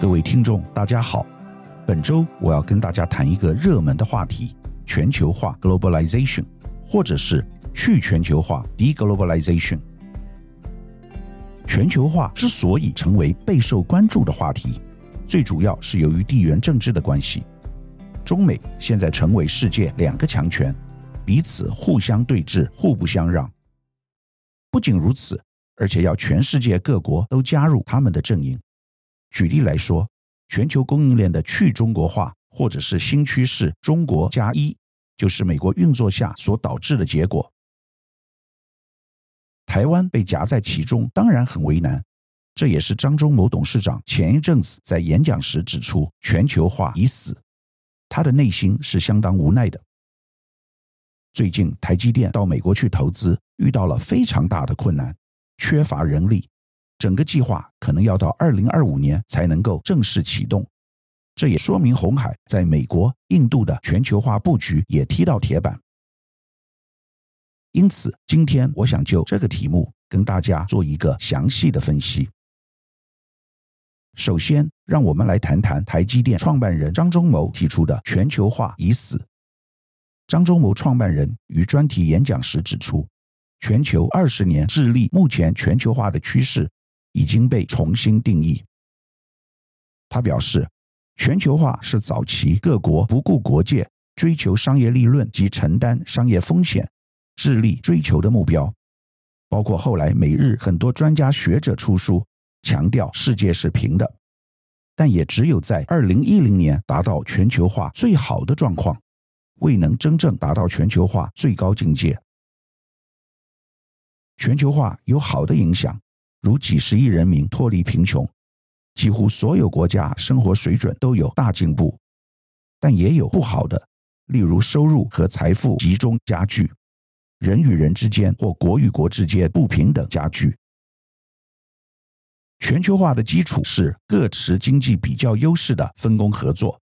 各位听众，大家好。本周我要跟大家谈一个热门的话题：全球化 （globalization） 或者是去全球化 （deglobalization）。全球化之所以成为备受关注的话题，最主要是由于地缘政治的关系。中美现在成为世界两个强权，彼此互相对峙，互不相让。不仅如此，而且要全世界各国都加入他们的阵营。举例来说，全球供应链的去中国化，或者是新趋势“中国加一”，就是美国运作下所导致的结果。台湾被夹在其中，当然很为难。这也是张忠谋董事长前一阵子在演讲时指出：“全球化已死。”他的内心是相当无奈的。最近，台积电到美国去投资，遇到了非常大的困难，缺乏人力，整个计划可能要到二零二五年才能够正式启动。这也说明鸿海在美国、印度的全球化布局也踢到铁板。因此，今天我想就这个题目跟大家做一个详细的分析。首先，让我们来谈谈台积电创办人张忠谋提出的“全球化已死”。张忠谋创办人于专题演讲时指出，全球二十年致力目前全球化的趋势已经被重新定义。他表示，全球化是早期各国不顾国界、追求商业利润及承担商业风险。致力追求的目标，包括后来美日很多专家学者出书，强调世界是平的，但也只有在二零一零年达到全球化最好的状况，未能真正达到全球化最高境界。全球化有好的影响，如几十亿人民脱离贫穷，几乎所有国家生活水准都有大进步，但也有不好的，例如收入和财富集中加剧。人与人之间或国与国之间不平等加剧。全球化的基础是各持经济比较优势的分工合作，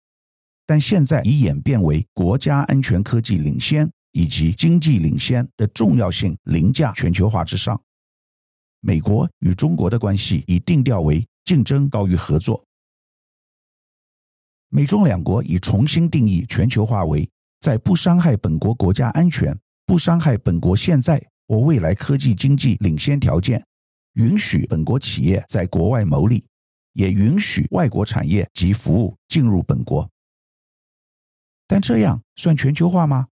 但现在已演变为国家安全科技领先以及经济领先的重要性凌驾全球化之上。美国与中国的关系已定调为竞争高于合作。美中两国已重新定义全球化为在不伤害本国国家安全。不伤害本国现在或未来科技经济领先条件，允许本国企业在国外牟利，也允许外国产业及服务进入本国。但这样算全球化吗？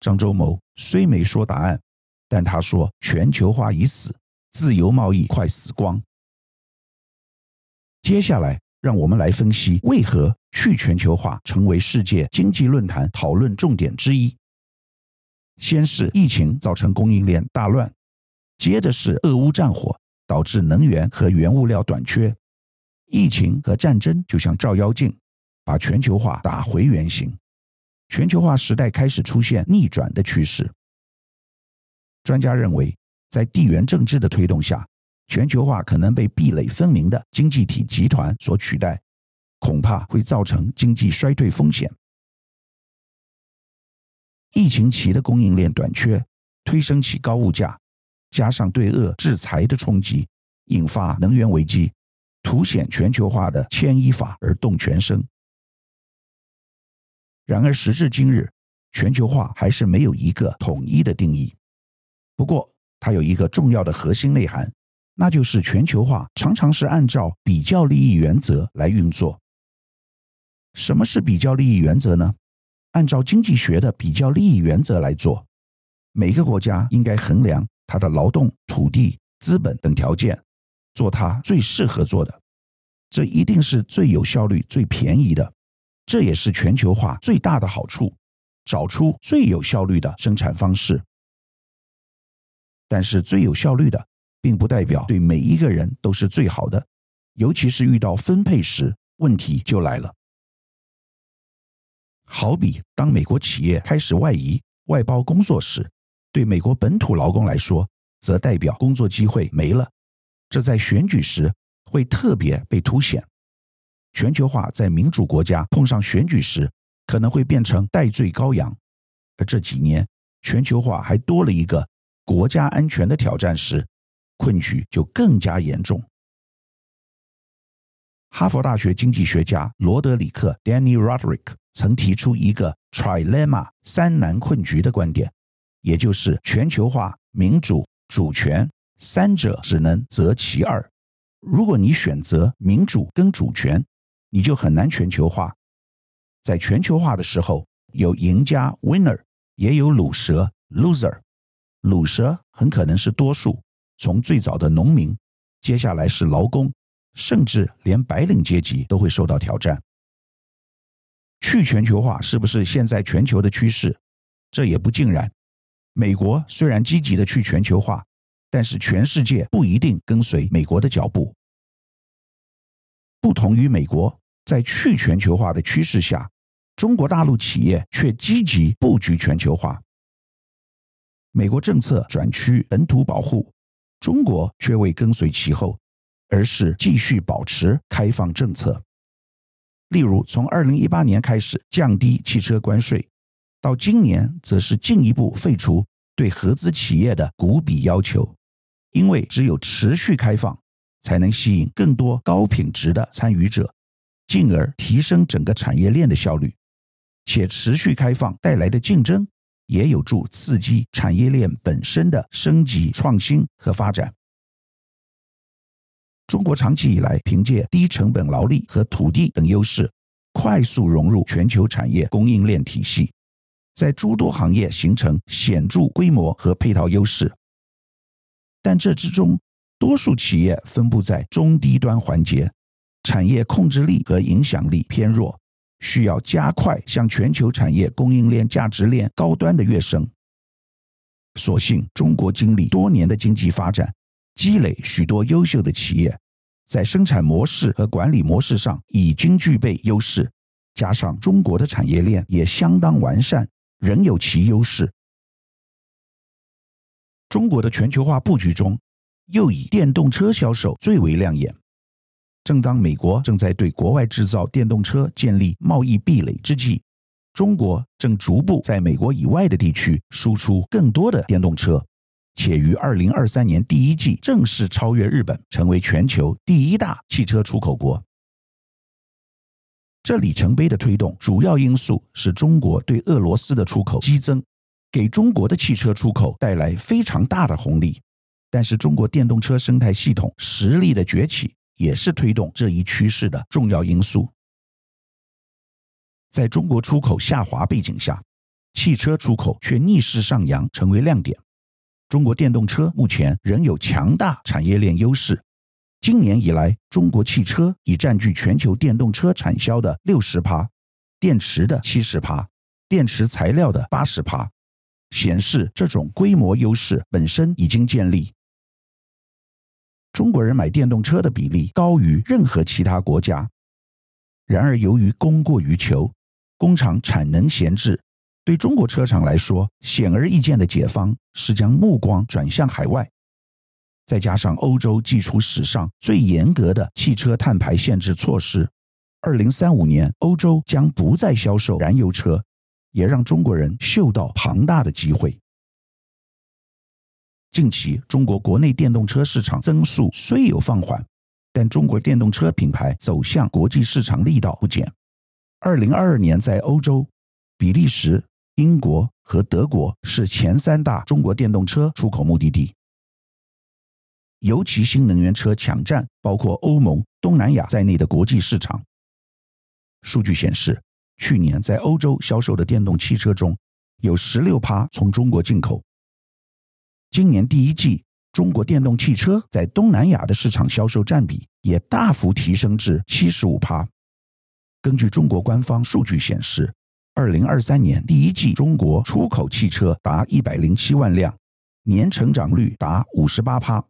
张忠谋虽没说答案，但他说全球化已死，自由贸易快死光。接下来，让我们来分析为何去全球化成为世界经济论坛讨论重点之一。先是疫情造成供应链大乱，接着是俄乌战火导致能源和原物料短缺，疫情和战争就像照妖镜，把全球化打回原形。全球化时代开始出现逆转的趋势。专家认为，在地缘政治的推动下，全球化可能被壁垒分明的经济体集团所取代，恐怕会造成经济衰退风险。疫情期的供应链短缺，推升起高物价，加上对俄制裁的冲击，引发能源危机，凸显全球化的牵一发而动全身。然而时至今日，全球化还是没有一个统一的定义。不过，它有一个重要的核心内涵，那就是全球化常常是按照比较利益原则来运作。什么是比较利益原则呢？按照经济学的比较利益原则来做，每个国家应该衡量它的劳动、土地、资本等条件，做它最适合做的，这一定是最有效率、最便宜的。这也是全球化最大的好处，找出最有效率的生产方式。但是最有效率的，并不代表对每一个人都是最好的，尤其是遇到分配时，问题就来了。好比当美国企业开始外移、外包工作时，对美国本土劳工来说，则代表工作机会没了。这在选举时会特别被凸显。全球化在民主国家碰上选举时，可能会变成戴罪羔羊。而这几年，全球化还多了一个国家安全的挑战时，困局就更加严重。哈佛大学经济学家罗德里克 （Danny Roderick） 曾提出一个 “trilemma” 三难困局的观点，也就是全球化、民主、主权三者只能择其二。如果你选择民主跟主权，你就很难全球化。在全球化的时候，有赢家 （winner），也有鲁蛇 （loser）。鲁蛇很可能是多数，从最早的农民，接下来是劳工。甚至连白领阶级都会受到挑战。去全球化是不是现在全球的趋势？这也不尽然。美国虽然积极的去全球化，但是全世界不一定跟随美国的脚步。不同于美国，在去全球化的趋势下，中国大陆企业却积极布局全球化。美国政策转趋本土保护，中国却未跟随其后。而是继续保持开放政策，例如从二零一八年开始降低汽车关税，到今年则是进一步废除对合资企业的股比要求，因为只有持续开放，才能吸引更多高品质的参与者，进而提升整个产业链的效率，且持续开放带来的竞争，也有助刺激产业链本身的升级创新和发展。中国长期以来凭借低成本劳力和土地等优势，快速融入全球产业供应链体系，在诸多行业形成显著规模和配套优势。但这之中，多数企业分布在中低端环节，产业控制力和影响力偏弱，需要加快向全球产业供应链价值链高端的跃升。所幸，中国经历多年的经济发展。积累许多优秀的企业，在生产模式和管理模式上已经具备优势，加上中国的产业链也相当完善，仍有其优势。中国的全球化布局中，又以电动车销售最为亮眼。正当美国正在对国外制造电动车建立贸易壁垒之际，中国正逐步在美国以外的地区输出更多的电动车。且于二零二三年第一季正式超越日本，成为全球第一大汽车出口国。这里程碑的推动主要因素是中国对俄罗斯的出口激增，给中国的汽车出口带来非常大的红利。但是，中国电动车生态系统实力的崛起也是推动这一趋势的重要因素。在中国出口下滑背景下，汽车出口却逆势上扬，成为亮点。中国电动车目前仍有强大产业链优势。今年以来，中国汽车已占据全球电动车产销的六十趴，电池的七十趴，电池材料的八十趴，显示这种规模优势本身已经建立。中国人买电动车的比例高于任何其他国家。然而，由于供过于求，工厂产能闲置。对中国车厂来说，显而易见的解方是将目光转向海外，再加上欧洲祭出史上最严格的汽车碳排限制措施，二零三五年欧洲将不再销售燃油车，也让中国人嗅到庞大的机会。近期中国国内电动车市场增速虽有放缓，但中国电动车品牌走向国际市场力道不减。二零二二年在欧洲，比利时。英国和德国是前三大中国电动车出口目的地，尤其新能源车抢占包括欧盟、东南亚在内的国际市场。数据显示，去年在欧洲销售的电动汽车中有十六趴从中国进口。今年第一季，中国电动汽车在东南亚的市场销售占比也大幅提升至七十五趴。根据中国官方数据显示，二零二三年第一季，中国出口汽车达一百零七万辆，年成长率达五十八趴。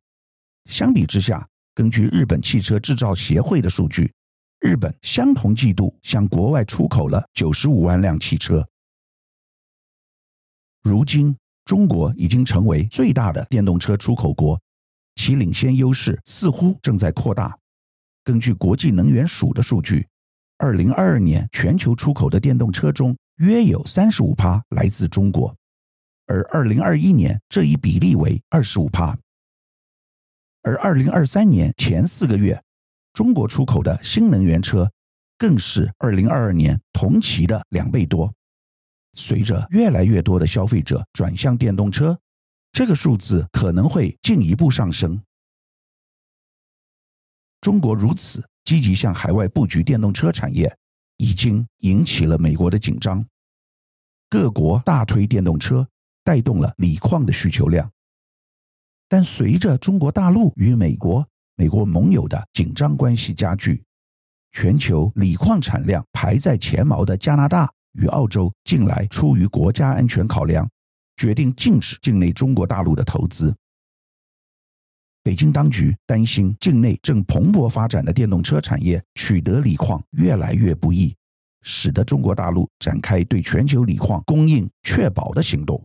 相比之下，根据日本汽车制造协会的数据，日本相同季度向国外出口了九十五万辆汽车。如今，中国已经成为最大的电动车出口国，其领先优势似乎正在扩大。根据国际能源署的数据。二零二二年全球出口的电动车中，约有三十五趴来自中国，而二零二一年这一比例为二十五趴，而二零二三年前四个月，中国出口的新能源车更是二零二二年同期的两倍多。随着越来越多的消费者转向电动车，这个数字可能会进一步上升。中国如此积极向海外布局电动车产业，已经引起了美国的紧张。各国大推电动车，带动了锂矿的需求量。但随着中国大陆与美国、美国盟友的紧张关系加剧，全球锂矿产量排在前茅的加拿大与澳洲，近来出于国家安全考量，决定禁止境内中国大陆的投资。北京当局担心境内正蓬勃发展的电动车产业取得锂矿越来越不易，使得中国大陆展开对全球锂矿供应确保的行动。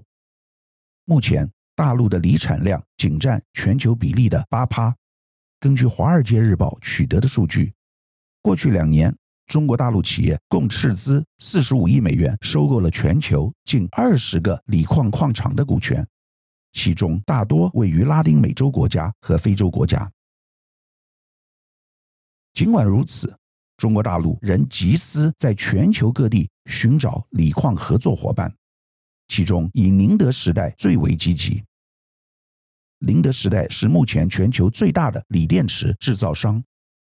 目前，大陆的锂产量仅占全球比例的八趴。根据《华尔街日报》取得的数据，过去两年，中国大陆企业共斥资四十五亿美元收购了全球近二十个锂矿矿场的股权，其中大多位于拉丁美洲国家和非洲国家。尽管如此，中国大陆仍集思在全球各地寻找锂矿合作伙伴，其中以宁德时代最为积极。宁德时代是目前全球最大的锂电池制造商。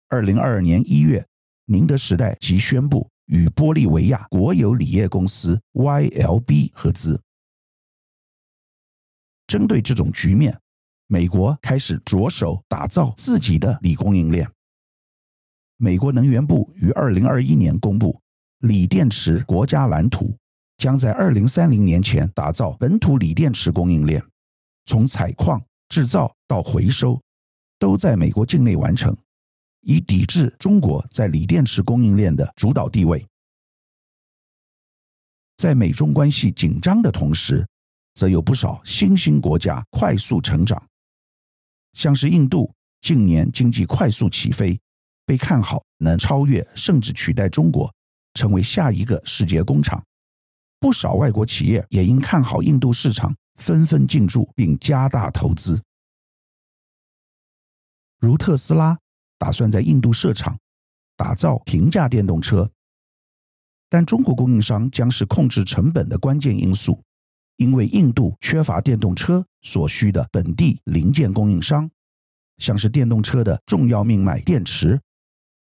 二零二二年一月，宁德时代即宣布与玻利维亚国有锂业公司 YLB 合资。针对这种局面，美国开始着手打造自己的锂供应链。美国能源部于二零二一年公布锂电池国家蓝图，将在二零三零年前打造本土锂电池供应链，从采矿。制造到回收，都在美国境内完成，以抵制中国在锂电池供应链的主导地位。在美中关系紧张的同时，则有不少新兴国家快速成长，像是印度近年经济快速起飞，被看好能超越甚至取代中国，成为下一个世界工厂。不少外国企业也因看好印度市场。纷纷进驻并加大投资，如特斯拉打算在印度设厂，打造平价电动车。但中国供应商将是控制成本的关键因素，因为印度缺乏电动车所需的本地零件供应商，像是电动车的重要命脉电池，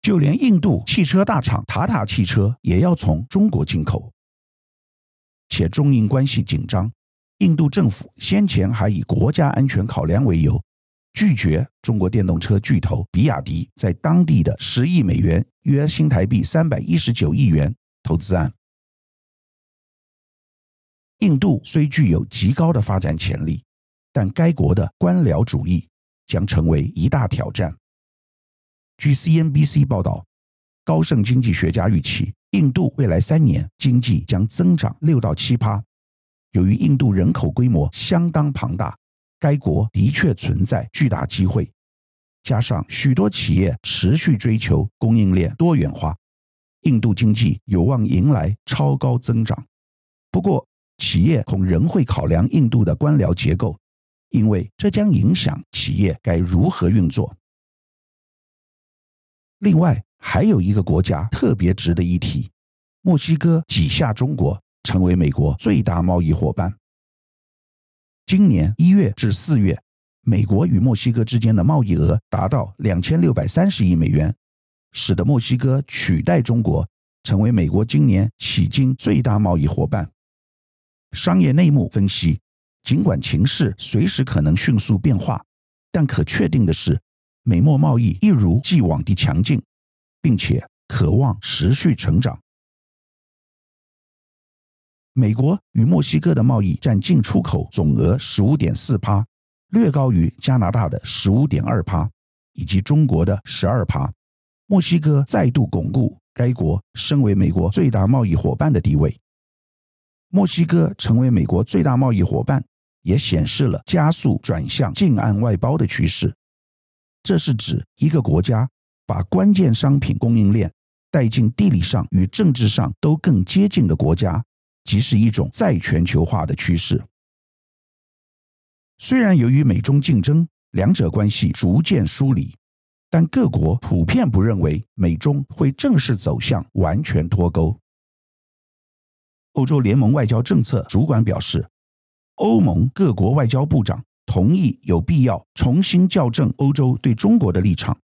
就连印度汽车大厂塔塔汽车也要从中国进口，且中印关系紧张。印度政府先前还以国家安全考量为由，拒绝中国电动车巨头比亚迪在当地的十亿美元（约新台币三百一十九亿元）投资案。印度虽具有极高的发展潜力，但该国的官僚主义将成为一大挑战。据 CNBC 报道，高盛经济学家预期，印度未来三年经济将增长六到七趴。由于印度人口规模相当庞大，该国的确存在巨大机会。加上许多企业持续追求供应链多元化，印度经济有望迎来超高增长。不过，企业恐仍会考量印度的官僚结构，因为这将影响企业该如何运作。另外，还有一个国家特别值得一提：墨西哥挤下中国。成为美国最大贸易伙伴。今年一月至四月，美国与墨西哥之间的贸易额达到两千六百三十亿美元，使得墨西哥取代中国成为美国今年迄今最大贸易伙伴。商业内幕分析，尽管情势随时可能迅速变化，但可确定的是，美墨贸易一如既往地强劲，并且渴望持续成长。美国与墨西哥的贸易占进出口总额十五点四趴，略高于加拿大的十五点二趴，以及中国的十二趴。墨西哥再度巩固该国身为美国最大贸易伙伴的地位。墨西哥成为美国最大贸易伙伴，也显示了加速转向近岸外包的趋势。这是指一个国家把关键商品供应链带进地理上与政治上都更接近的国家。即是一种再全球化的趋势。虽然由于美中竞争，两者关系逐渐疏离，但各国普遍不认为美中会正式走向完全脱钩。欧洲联盟外交政策主管表示，欧盟各国外交部长同意有必要重新校正欧洲对中国的立场。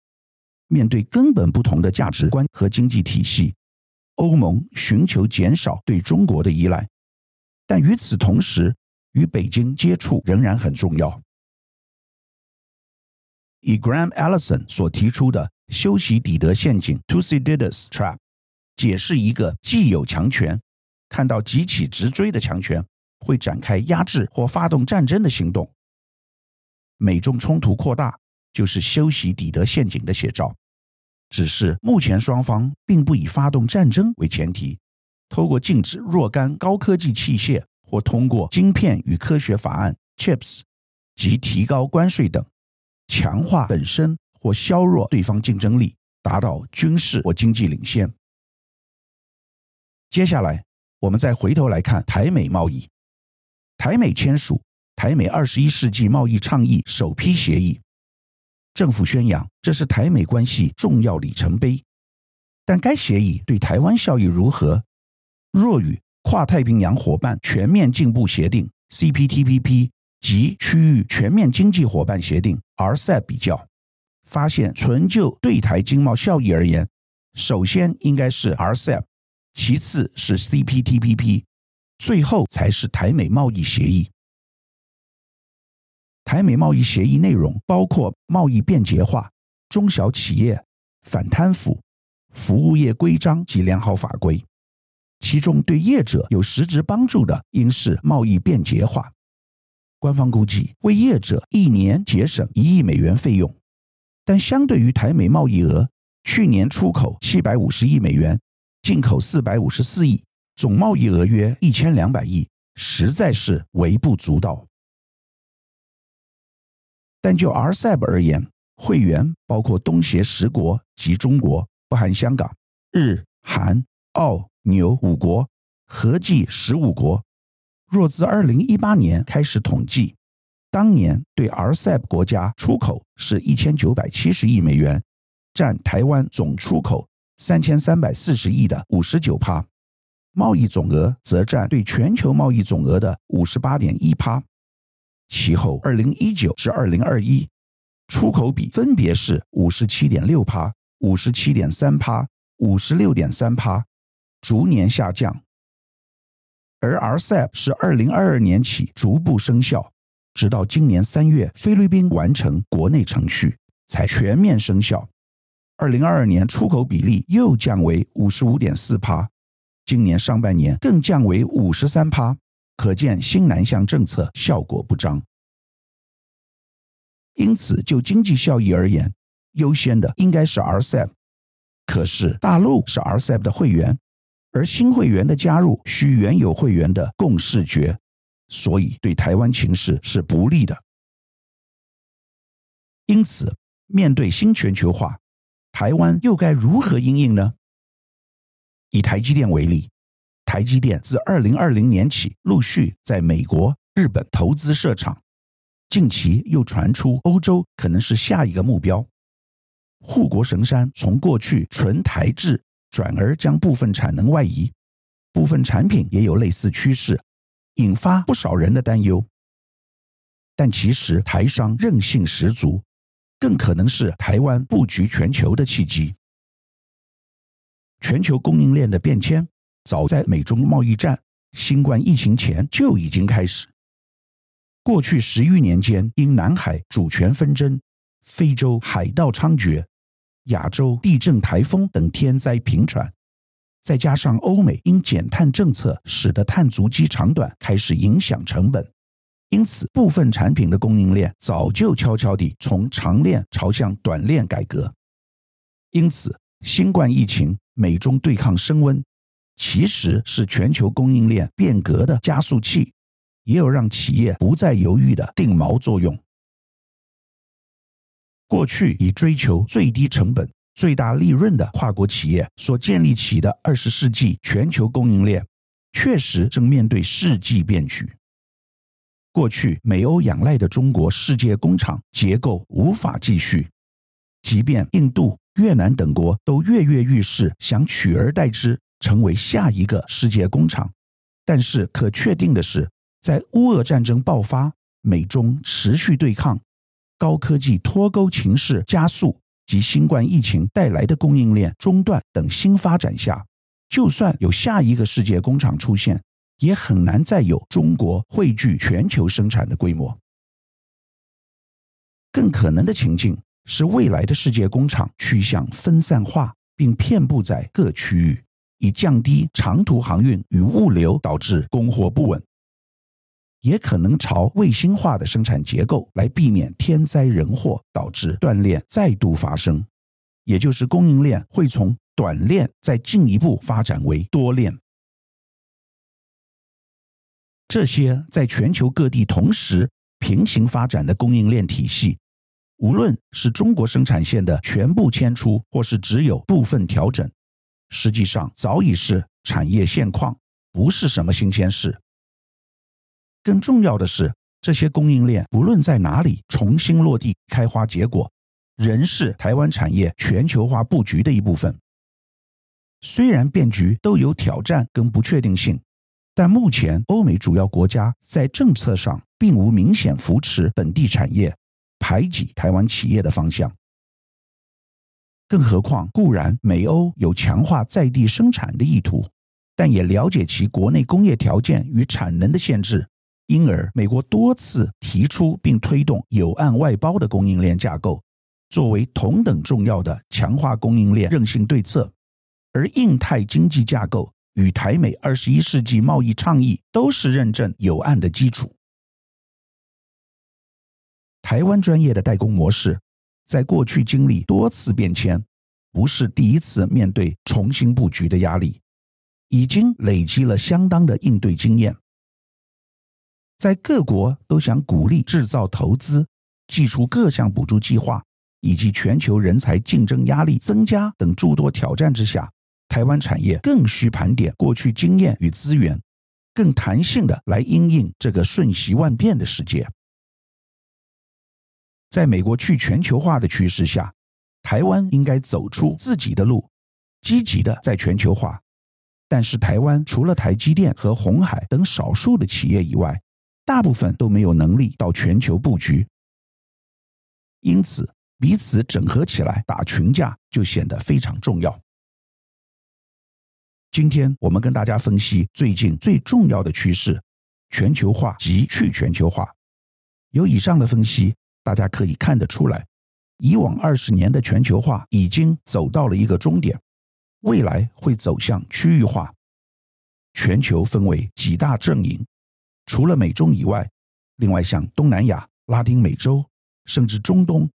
面对根本不同的价值观和经济体系，欧盟寻求减少对中国的依赖，但与此同时，与北京接触仍然很重要。以 Graham Allison 所提出的修昔底德陷阱 （Thucydides Trap） 解释一个既有强权看到急起直追的强权会展开压制或发动战争的行动，美中冲突扩大就是修昔底德陷阱的写照。只是目前双方并不以发动战争为前提，透过禁止若干高科技器械，或通过晶片与科学法案 （CHIPS） 及提高关税等，强化本身或削弱对方竞争力，达到军事或经济领先。接下来，我们再回头来看台美贸易，台美签署《台美二十一世纪贸易倡议》首批协议。政府宣扬这是台美关系重要里程碑，但该协议对台湾效益如何？若与跨太平洋伙伴全面进步协定 （CPTPP） 及区域全面经济伙伴协定 （RCEP） 比较，发现纯就对台经贸效益而言，首先应该是 RCEP，其次是 CPTPP，最后才是台美贸易协议。台美贸易协议内容包括贸易便捷化、中小企业、反贪腐、服务业规章及良好法规。其中对业者有实质帮助的，应是贸易便捷化。官方估计为业者一年节省一亿美元费用，但相对于台美贸易额，去年出口七百五十亿美元，进口四百五十四亿，总贸易额约一千两百亿，实在是微不足道。但就 RCEP 而言，会员包括东协十国及中国，不含香港、日、韩、澳、纽五国，合计十五国。若自二零一八年开始统计，当年对 RCEP 国家出口是一千九百七十亿美元，占台湾总出口三千三百四十亿的五十九趴，贸易总额则占对全球贸易总额的五十八点一趴。其后，二零一九至二零二一，出口比分别是五十七点六趴、五十七点三趴、五十六点三趴，逐年下降。而 RCEP 是二零二二年起逐步生效，直到今年三月菲律宾完成国内程序才全面生效。二零二二年出口比例又降为五十五点四趴，今年上半年更降为五十三趴。可见新南向政策效果不彰，因此就经济效益而言，优先的应该是 RCEP。可是大陆是 RCEP 的会员，而新会员的加入需原有会员的共识决，所以对台湾情势是不利的。因此，面对新全球化，台湾又该如何应应呢？以台积电为例。台积电自二零二零年起陆续在美国、日本投资设厂，近期又传出欧洲可能是下一个目标。护国神山从过去纯台制转而将部分产能外移，部分产品也有类似趋势，引发不少人的担忧。但其实台商韧性十足，更可能是台湾布局全球的契机。全球供应链的变迁。早在美中贸易战、新冠疫情前就已经开始。过去十余年间，因南海主权纷争、非洲海盗猖獗、亚洲地震、台风等天灾频传，再加上欧美因减碳政策使得碳足迹长短开始影响成本，因此部分产品的供应链早就悄悄地从长链朝向短链改革。因此，新冠疫情、美中对抗升温。其实是全球供应链变革的加速器，也有让企业不再犹豫的定锚作用。过去以追求最低成本、最大利润的跨国企业所建立起的二十世纪全球供应链，确实正面对世纪变局。过去美欧仰赖的中国世界工厂结构无法继续，即便印度、越南等国都跃跃欲试，想取而代之，成为下一个世界工厂，但是可确定的是，在乌俄战争爆发、美中持续对抗、高科技脱钩情势加速及新冠疫情带来的供应链中断等新发展下，就算有下一个世界工厂出现，也很难再有中国汇聚全球生产的规模。更可能的情境是，未来的世界工厂趋向分散化，并遍布在各区域，以降低长途航运与物流导致供货不稳。也可能朝卫星化的生产结构来避免天灾人祸导致断链再度发生，也就是供应链会从短链再进一步发展为多链。这些在全球各地同时平行发展的供应链体系，无论是中国生产线的全部迁出，或是只有部分调整，实际上早已是产业现况，不是什么新鲜事。更重要的是，这些供应链不论在哪里重新落地开花结果，仍是台湾产业全球化布局的一部分。虽然变局都有挑战跟不确定性，但目前欧美主要国家在政策上并无明显扶持本地产业、排挤台湾企业的方向。更何况，固然美欧有强化在地生产的意图，但也了解其国内工业条件与产能的限制。因而，美国多次提出并推动有案外包的供应链架构，作为同等重要的强化供应链韧性对策。而印太经济架构与台美二十一世纪贸易倡议都是认证有案的基础。台湾专业的代工模式，在过去经历多次变迁，不是第一次面对重新布局的压力，已经累积了相当的应对经验。在各国都想鼓励制造投资、祭出各项补助计划，以及全球人才竞争压力增加等诸多挑战之下，台湾产业更需盘点过去经验与资源，更弹性的来应应这个瞬息万变的世界。在美国去全球化的趋势下，台湾应该走出自己的路，积极的在全球化。但是，台湾除了台积电和鸿海等少数的企业以外，大部分都没有能力到全球布局，因此彼此整合起来打群架就显得非常重要。今天我们跟大家分析最近最重要的趋势：全球化及去全球化。有以上的分析，大家可以看得出来，以往二十年的全球化已经走到了一个终点，未来会走向区域化。全球分为几大阵营。除了美中以外，另外像东南亚、拉丁美洲，甚至中东，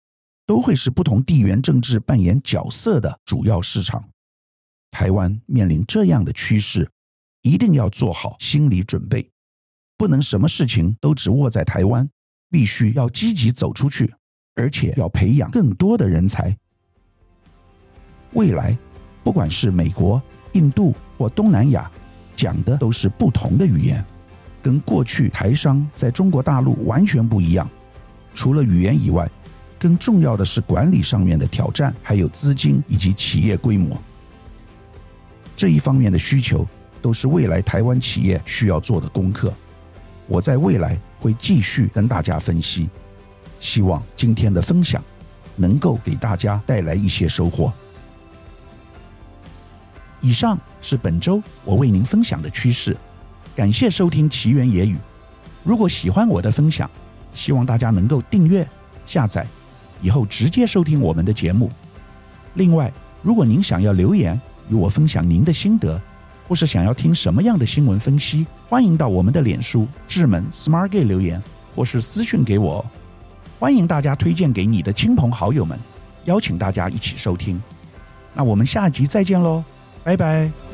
都会是不同地缘政治扮演角色的主要市场。台湾面临这样的趋势，一定要做好心理准备，不能什么事情都只握在台湾，必须要积极走出去，而且要培养更多的人才。未来，不管是美国、印度或东南亚，讲的都是不同的语言。跟过去台商在中国大陆完全不一样，除了语言以外，更重要的是管理上面的挑战，还有资金以及企业规模。这一方面的需求都是未来台湾企业需要做的功课。我在未来会继续跟大家分析，希望今天的分享能够给大家带来一些收获。以上是本周我为您分享的趋势。感谢收听奇缘野语。如果喜欢我的分享，希望大家能够订阅、下载，以后直接收听我们的节目。另外，如果您想要留言与我分享您的心得，或是想要听什么样的新闻分析，欢迎到我们的脸书智门 Smart Gay 留言，或是私讯给我。欢迎大家推荐给你的亲朋好友们，邀请大家一起收听。那我们下集再见喽，拜拜。